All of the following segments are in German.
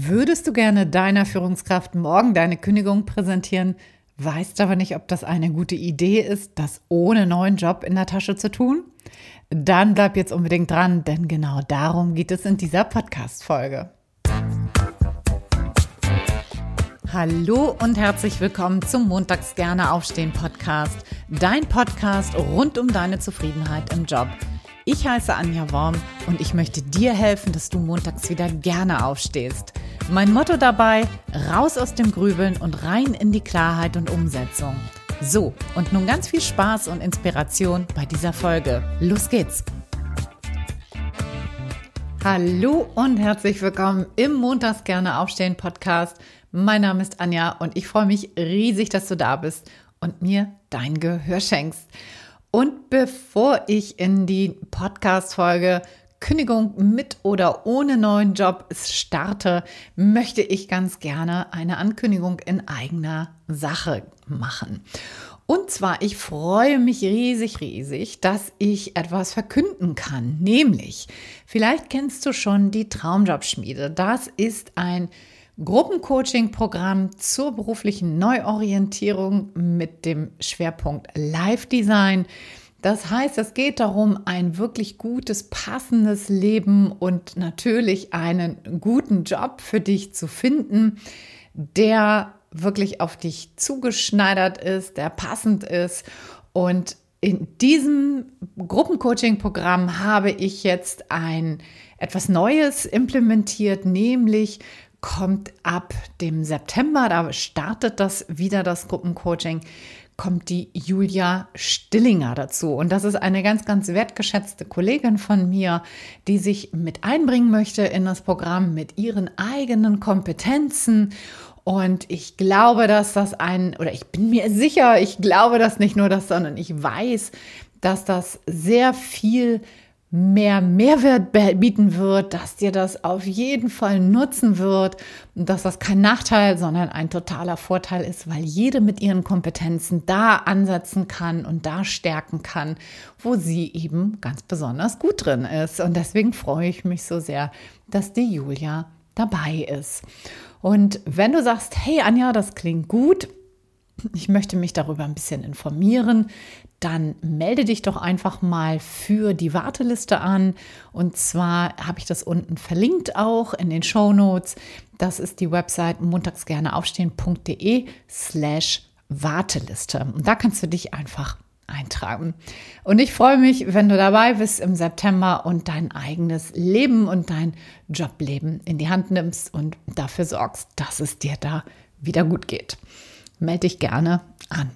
Würdest du gerne deiner Führungskraft morgen deine Kündigung präsentieren, weißt aber nicht, ob das eine gute Idee ist, das ohne neuen Job in der Tasche zu tun? Dann bleib jetzt unbedingt dran, denn genau darum geht es in dieser Podcast-Folge. Hallo und herzlich willkommen zum Montags gerne aufstehen Podcast, dein Podcast rund um deine Zufriedenheit im Job. Ich heiße Anja Worm und ich möchte dir helfen, dass du montags wieder gerne aufstehst. Mein Motto dabei, raus aus dem Grübeln und rein in die Klarheit und Umsetzung. So, und nun ganz viel Spaß und Inspiration bei dieser Folge. Los geht's! Hallo und herzlich willkommen im Montags gerne aufstehen Podcast. Mein Name ist Anja und ich freue mich riesig, dass du da bist und mir dein Gehör schenkst. Und bevor ich in die Podcast-Folge Kündigung mit oder ohne neuen Job starte, möchte ich ganz gerne eine Ankündigung in eigener Sache machen. Und zwar, ich freue mich riesig, riesig, dass ich etwas verkünden kann. Nämlich, vielleicht kennst du schon die Traumjobschmiede. Das ist ein Gruppencoaching-Programm zur beruflichen Neuorientierung mit dem Schwerpunkt Live-Design. Das heißt, es geht darum, ein wirklich gutes, passendes Leben und natürlich einen guten Job für dich zu finden, der wirklich auf dich zugeschneidert ist, der passend ist. Und in diesem Gruppencoaching-Programm habe ich jetzt ein etwas Neues implementiert, nämlich kommt ab dem September, da startet das wieder das Gruppencoaching, kommt die Julia Stillinger dazu. Und das ist eine ganz, ganz wertgeschätzte Kollegin von mir, die sich mit einbringen möchte in das Programm mit ihren eigenen Kompetenzen. Und ich glaube, dass das ein, oder ich bin mir sicher, ich glaube das nicht nur das, sondern ich weiß, dass das sehr viel mehr Mehrwert bieten wird, dass dir das auf jeden Fall nutzen wird und dass das kein Nachteil, sondern ein totaler Vorteil ist, weil jede mit ihren Kompetenzen da ansetzen kann und da stärken kann, wo sie eben ganz besonders gut drin ist. Und deswegen freue ich mich so sehr, dass die Julia dabei ist. Und wenn du sagst, hey Anja, das klingt gut, ich möchte mich darüber ein bisschen informieren, dann melde dich doch einfach mal für die Warteliste an. Und zwar habe ich das unten verlinkt auch in den Show Notes. Das ist die Website montagsgerneaufstehen.de slash Warteliste. Und da kannst du dich einfach eintragen. Und ich freue mich, wenn du dabei bist im September und dein eigenes Leben und dein Jobleben in die Hand nimmst und dafür sorgst, dass es dir da wieder gut geht. Melde dich gerne an.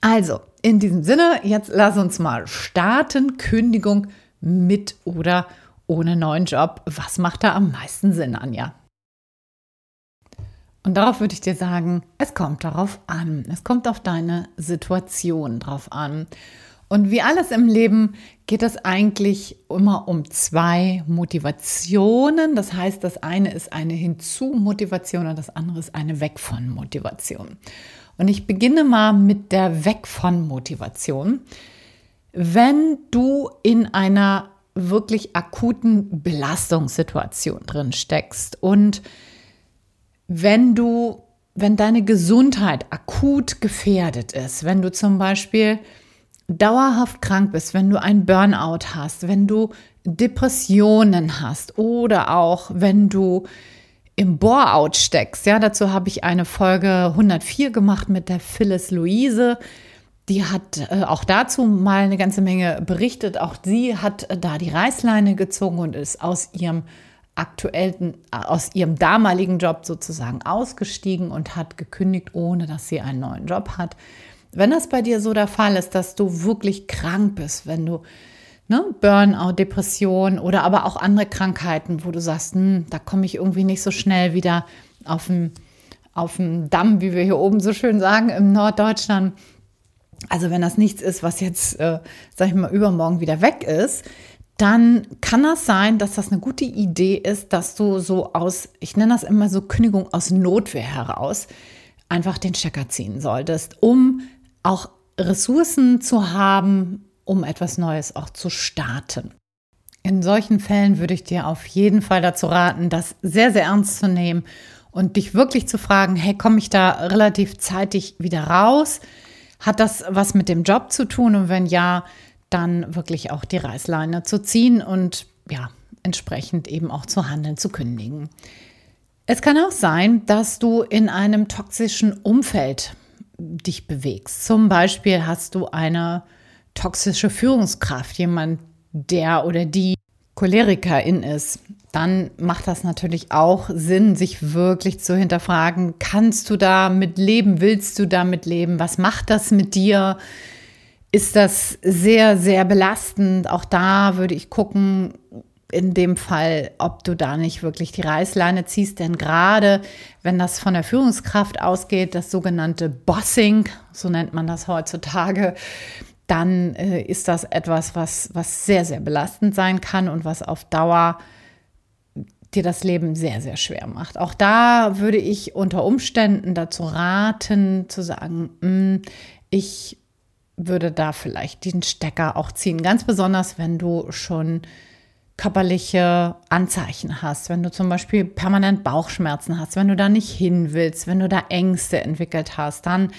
Also, in diesem Sinne, jetzt lass uns mal starten. Kündigung mit oder ohne neuen Job. Was macht da am meisten Sinn, Anja? Und darauf würde ich dir sagen, es kommt darauf an. Es kommt auf deine Situation drauf an. Und wie alles im Leben geht es eigentlich immer um zwei Motivationen. Das heißt, das eine ist eine Hinzu-Motivation und das andere ist eine Weg von Motivation. Und ich beginne mal mit der Weg von Motivation. Wenn du in einer wirklich akuten Belastungssituation drin steckst und wenn du, wenn deine Gesundheit akut gefährdet ist, wenn du zum Beispiel dauerhaft krank bist, wenn du ein Burnout hast, wenn du Depressionen hast oder auch wenn du im Bore-out steckst. Ja, dazu habe ich eine Folge 104 gemacht mit der Phyllis Luise. Die hat äh, auch dazu mal eine ganze Menge berichtet. Auch sie hat äh, da die Reißleine gezogen und ist aus ihrem aktuellen, äh, aus ihrem damaligen Job sozusagen ausgestiegen und hat gekündigt, ohne dass sie einen neuen Job hat. Wenn das bei dir so der Fall ist, dass du wirklich krank bist, wenn du ne, Burnout, Depression oder aber auch andere Krankheiten, wo du sagst, hm, da komme ich irgendwie nicht so schnell wieder auf den, auf Damm, wie wir hier oben so schön sagen, im Norddeutschland. Also wenn das nichts ist, was jetzt, äh, sag ich mal, übermorgen wieder weg ist, dann kann das sein, dass das eine gute Idee ist, dass du so aus, ich nenne das immer so Kündigung aus Notwehr heraus, einfach den Checker ziehen solltest, um auch Ressourcen zu haben, um etwas Neues auch zu starten. In solchen Fällen würde ich dir auf jeden Fall dazu raten, das sehr, sehr ernst zu nehmen und dich wirklich zu fragen, hey, komme ich da relativ zeitig wieder raus? Hat das was mit dem Job zu tun? Und wenn ja, dann wirklich auch die Reißleine zu ziehen und ja, entsprechend eben auch zu handeln, zu kündigen. Es kann auch sein, dass du in einem toxischen Umfeld dich bewegst. Zum Beispiel hast du eine toxische Führungskraft, jemand, der oder die Cholerikerin ist. Dann macht das natürlich auch Sinn, sich wirklich zu hinterfragen, kannst du damit leben, willst du damit leben, was macht das mit dir? Ist das sehr, sehr belastend? Auch da würde ich gucken, in dem Fall, ob du da nicht wirklich die Reißleine ziehst. Denn gerade wenn das von der Führungskraft ausgeht, das sogenannte Bossing, so nennt man das heutzutage, dann äh, ist das etwas, was, was sehr, sehr belastend sein kann und was auf Dauer dir das Leben sehr, sehr schwer macht. Auch da würde ich unter Umständen dazu raten, zu sagen, mh, hm, ich würde da vielleicht den Stecker auch ziehen. Ganz besonders, wenn du schon körperliche Anzeichen hast, wenn du zum Beispiel permanent Bauchschmerzen hast, wenn du da nicht hin willst, wenn du da Ängste entwickelt hast, dann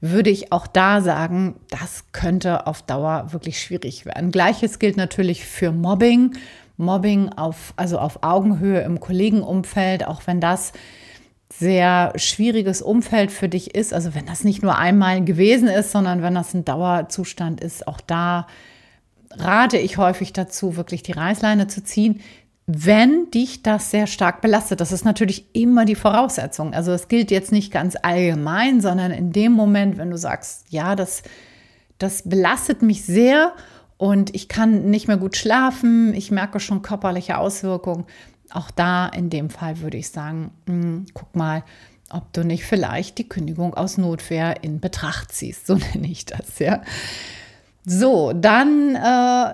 würde ich auch da sagen, das könnte auf Dauer wirklich schwierig werden. Gleiches gilt natürlich für Mobbing. Mobbing auf, also auf Augenhöhe im Kollegenumfeld, auch wenn das sehr schwieriges Umfeld für dich ist, also wenn das nicht nur einmal gewesen ist, sondern wenn das ein Dauerzustand ist, auch da rate ich häufig dazu, wirklich die Reißleine zu ziehen, wenn dich das sehr stark belastet. Das ist natürlich immer die Voraussetzung. Also es gilt jetzt nicht ganz allgemein, sondern in dem Moment, wenn du sagst, ja, das, das belastet mich sehr und ich kann nicht mehr gut schlafen, ich merke schon körperliche Auswirkungen. Auch da in dem Fall würde ich sagen, mh, hm, guck mal, ob du nicht vielleicht die Kündigung aus Notwehr in Betracht ziehst. So nenne ich das, ja. So, dann äh,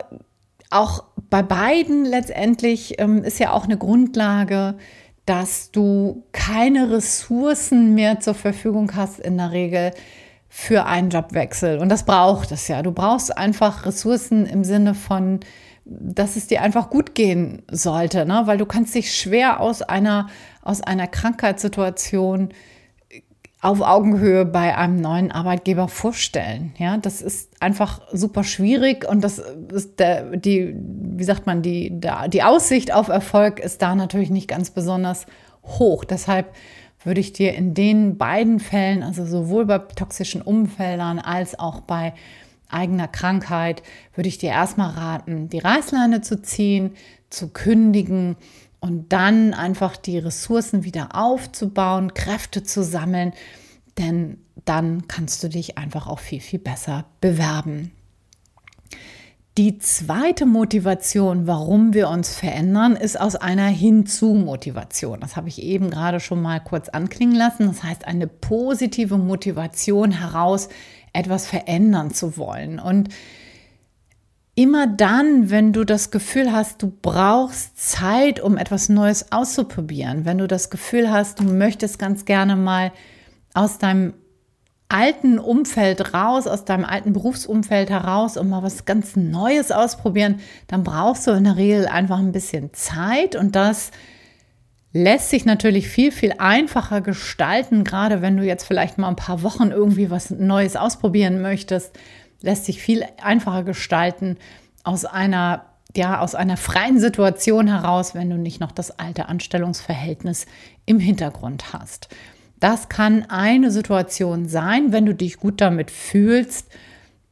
auch bei beiden letztendlich ähm, ist ja auch eine Grundlage, dass du keine Ressourcen mehr zur Verfügung hast in der Regel für einen Jobwechsel. Und das braucht es ja. Du brauchst einfach Ressourcen im Sinne von, dass es dir einfach gut gehen sollte, ne? weil du kannst dich schwer aus einer, aus einer Krankheitssituation auf Augenhöhe bei einem neuen Arbeitgeber vorstellen. Ja, das ist einfach super schwierig und das ist der, die, wie sagt man, die, die Aussicht auf Erfolg ist da natürlich nicht ganz besonders hoch. Deshalb würde ich dir in den beiden Fällen, also sowohl bei toxischen Umfeldern als auch bei eigener Krankheit, würde ich dir erstmal raten, die Reißleine zu ziehen, zu kündigen und dann einfach die Ressourcen wieder aufzubauen, Kräfte zu sammeln, denn dann kannst du dich einfach auch viel, viel besser bewerben. Die zweite Motivation, warum wir uns verändern, ist aus einer Hinzu-Motivation. Das habe ich eben gerade schon mal kurz anklingen lassen. Das heißt, eine positive Motivation heraus, etwas verändern zu wollen. Und immer dann, wenn du das Gefühl hast, du brauchst Zeit, um etwas Neues auszuprobieren, wenn du das Gefühl hast, du möchtest ganz gerne mal aus deinem alten Umfeld raus, aus deinem alten Berufsumfeld heraus und mal was ganz Neues ausprobieren, dann brauchst du in der Regel einfach ein bisschen Zeit und das lässt sich natürlich viel, viel einfacher gestalten, gerade wenn du jetzt vielleicht mal ein paar Wochen irgendwie was Neues ausprobieren möchtest lässt sich viel einfacher gestalten aus einer ja, aus einer freien Situation heraus, wenn du nicht noch das alte Anstellungsverhältnis im Hintergrund hast. Das kann eine Situation sein, wenn du dich gut damit fühlst,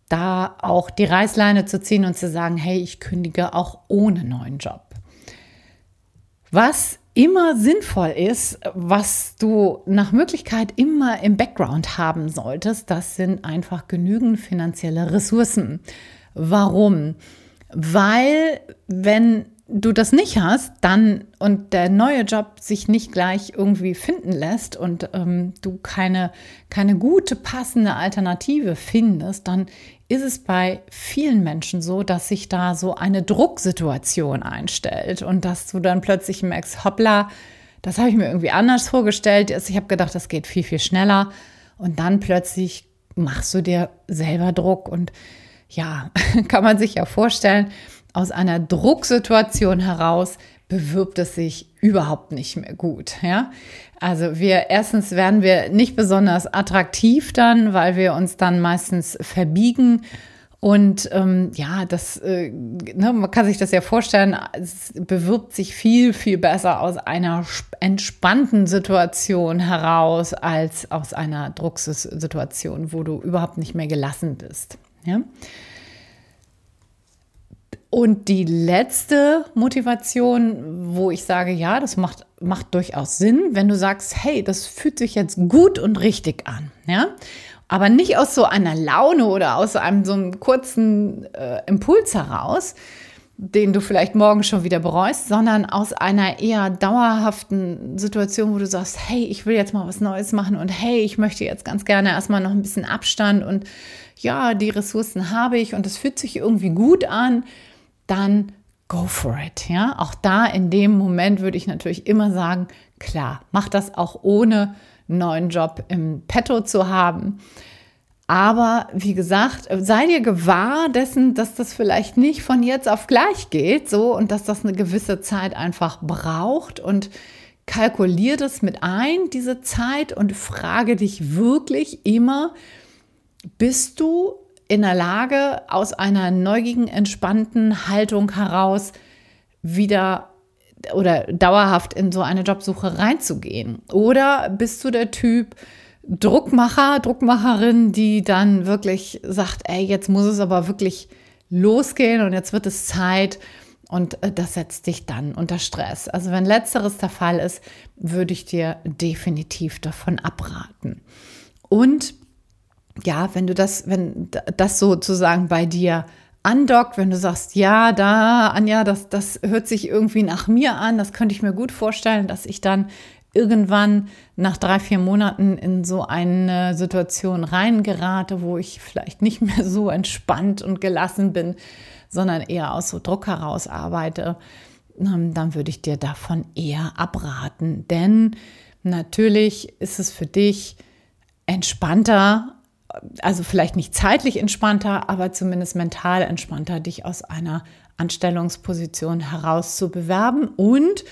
da auch die Reißleine zu ziehen und zu sagen, hey, ich kündige auch ohne neuen Job. Was immer sinnvoll ist, was du nach Möglichkeit immer im Background haben solltest, das sind einfach genügend finanzielle Ressourcen. Warum? Weil wenn du das nicht hast, dann und der neue Job sich nicht gleich irgendwie finden lässt und ähm, du keine, keine gute, passende Alternative findest, dann ist es bei vielen Menschen so, dass sich da so eine Drucksituation einstellt und dass du dann plötzlich merkst, hoppla, das habe ich mir irgendwie anders vorgestellt. Ich habe gedacht, das geht viel, viel schneller. Und dann plötzlich machst du dir selber Druck. Und ja, kann man sich ja vorstellen, aus einer Drucksituation heraus bewirbt es sich überhaupt nicht mehr gut. Ja? Also wir erstens werden wir nicht besonders attraktiv dann, weil wir uns dann meistens verbiegen. Und ähm, ja, das, äh, ne, man kann sich das ja vorstellen, es bewirbt sich viel, viel besser aus einer entspannten Situation heraus als aus einer Drucksituation, wo du überhaupt nicht mehr gelassen bist. Ja? Und die letzte Motivation, wo ich sage, ja, das macht, macht durchaus Sinn, wenn du sagst, hey, das fühlt sich jetzt gut und richtig an, ja. Aber nicht aus so einer Laune oder aus einem so einem kurzen äh, Impuls heraus, den du vielleicht morgen schon wieder bereust, sondern aus einer eher dauerhaften Situation, wo du sagst, hey, ich will jetzt mal was Neues machen und hey, ich möchte jetzt ganz gerne erstmal noch ein bisschen Abstand und ja, die Ressourcen habe ich und es fühlt sich irgendwie gut an dann go for it. Ja, auch da in dem Moment würde ich natürlich immer sagen, klar, mach das auch ohne neuen Job im Petto zu haben. Aber wie gesagt, sei dir gewahr dessen, dass das vielleicht nicht von jetzt auf gleich geht, so und dass das eine gewisse Zeit einfach braucht und kalkulier das mit ein, diese Zeit und frage dich wirklich immer, bist du in der Lage, aus einer neugigen, entspannten Haltung heraus wieder oder dauerhaft in so eine Jobsuche reinzugehen? Oder bist du der Typ Druckmacher, Druckmacherin, die dann wirklich sagt, ey, jetzt muss es aber wirklich losgehen und jetzt wird es Zeit und äh, das setzt dich dann unter Stress. Also wenn letzteres der Fall ist, würde ich dir definitiv davon abraten. Und ja, wenn du das, wenn das sozusagen bei dir andockt, wenn du sagst, ja, da, Anja, das, das hört sich irgendwie nach mir an, das könnte ich mir gut vorstellen, dass ich dann irgendwann nach drei, vier Monaten in so eine Situation reingerate, wo ich vielleicht nicht mehr so entspannt und gelassen bin, sondern eher aus so Druck heraus arbeite, ähm, dann würde ich dir davon eher abraten. Denn natürlich ist es für dich entspannter, also vielleicht nicht zeitlich entspannter, aber zumindest mental entspannter, dich aus einer Anstellungsposition heraus zu bewerben. Und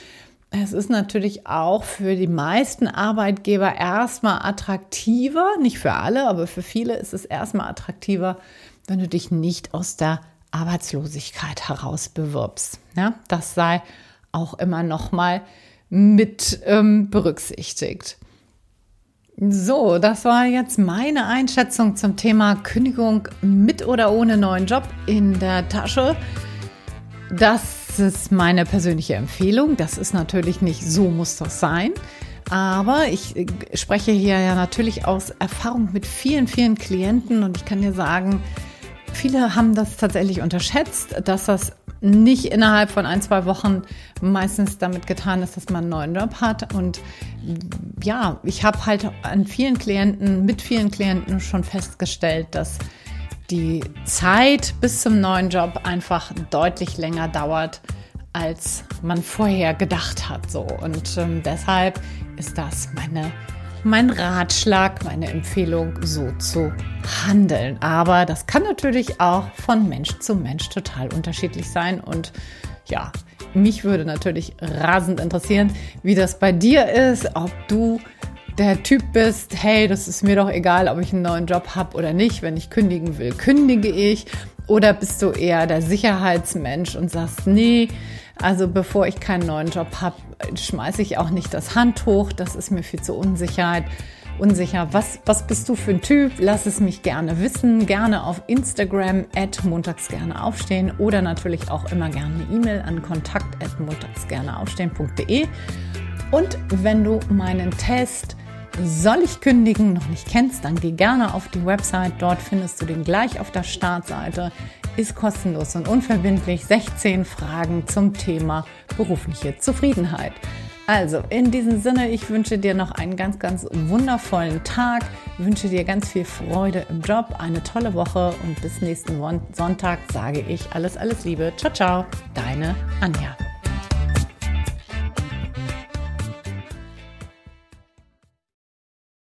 es ist natürlich auch für die meisten Arbeitgeber erstmal attraktiver, nicht für alle, aber für viele ist es erstmal attraktiver, wenn du dich nicht aus der Arbeitslosigkeit heraus bewirbst. Ja, das sei auch immer noch mal mit ähm, berücksichtigt. So, das war jetzt meine Einschätzung zum Thema Kündigung mit oder ohne neuen Job in der Tasche. Das ist meine persönliche Empfehlung. Das ist natürlich nicht so muss das sein. Aber ich äh, spreche hier ja natürlich aus Erfahrung mit vielen, vielen Klienten und ich kann dir sagen, viele haben das tatsächlich unterschätzt, dass das nicht innerhalb von ein, zwei Wochen meistens damit getan ist, dass man einen neuen Job hat. Und ja, ich habe halt an vielen Klienten, mit vielen Klienten schon festgestellt, dass die Zeit bis zum neuen Job einfach deutlich länger dauert, als man vorher gedacht hat. So. Und ähm, deshalb ist das meine mein Ratschlag, meine Empfehlung, so zu handeln. Aber das kann natürlich auch von Mensch zu Mensch total unterschiedlich sein. Und ja, mich würde natürlich rasend interessieren, wie das bei dir ist, ob du der Typ bist, hey, das ist mir doch egal, ob ich einen neuen Job habe oder nicht. Wenn ich kündigen will, kündige ich. Oder bist du eher der Sicherheitsmensch und sagst, nee, also bevor ich keinen neuen Job habe, schmeiße ich auch nicht das Handtuch. Das ist mir viel zu Unsicherheit. Unsicher. Was, was bist du für ein Typ? Lass es mich gerne wissen. Gerne auf Instagram at montags gerne aufstehen oder natürlich auch immer gerne eine E-Mail an kontakt at montagsgerneaufstehen.de. Und wenn du meinen Test soll ich kündigen noch nicht kennst, dann geh gerne auf die Website. Dort findest du den gleich auf der Startseite ist kostenlos und unverbindlich 16 Fragen zum Thema berufliche Zufriedenheit. Also in diesem Sinne, ich wünsche dir noch einen ganz, ganz wundervollen Tag, wünsche dir ganz viel Freude im Job, eine tolle Woche und bis nächsten Sonntag sage ich alles, alles Liebe. Ciao, ciao, deine Anja.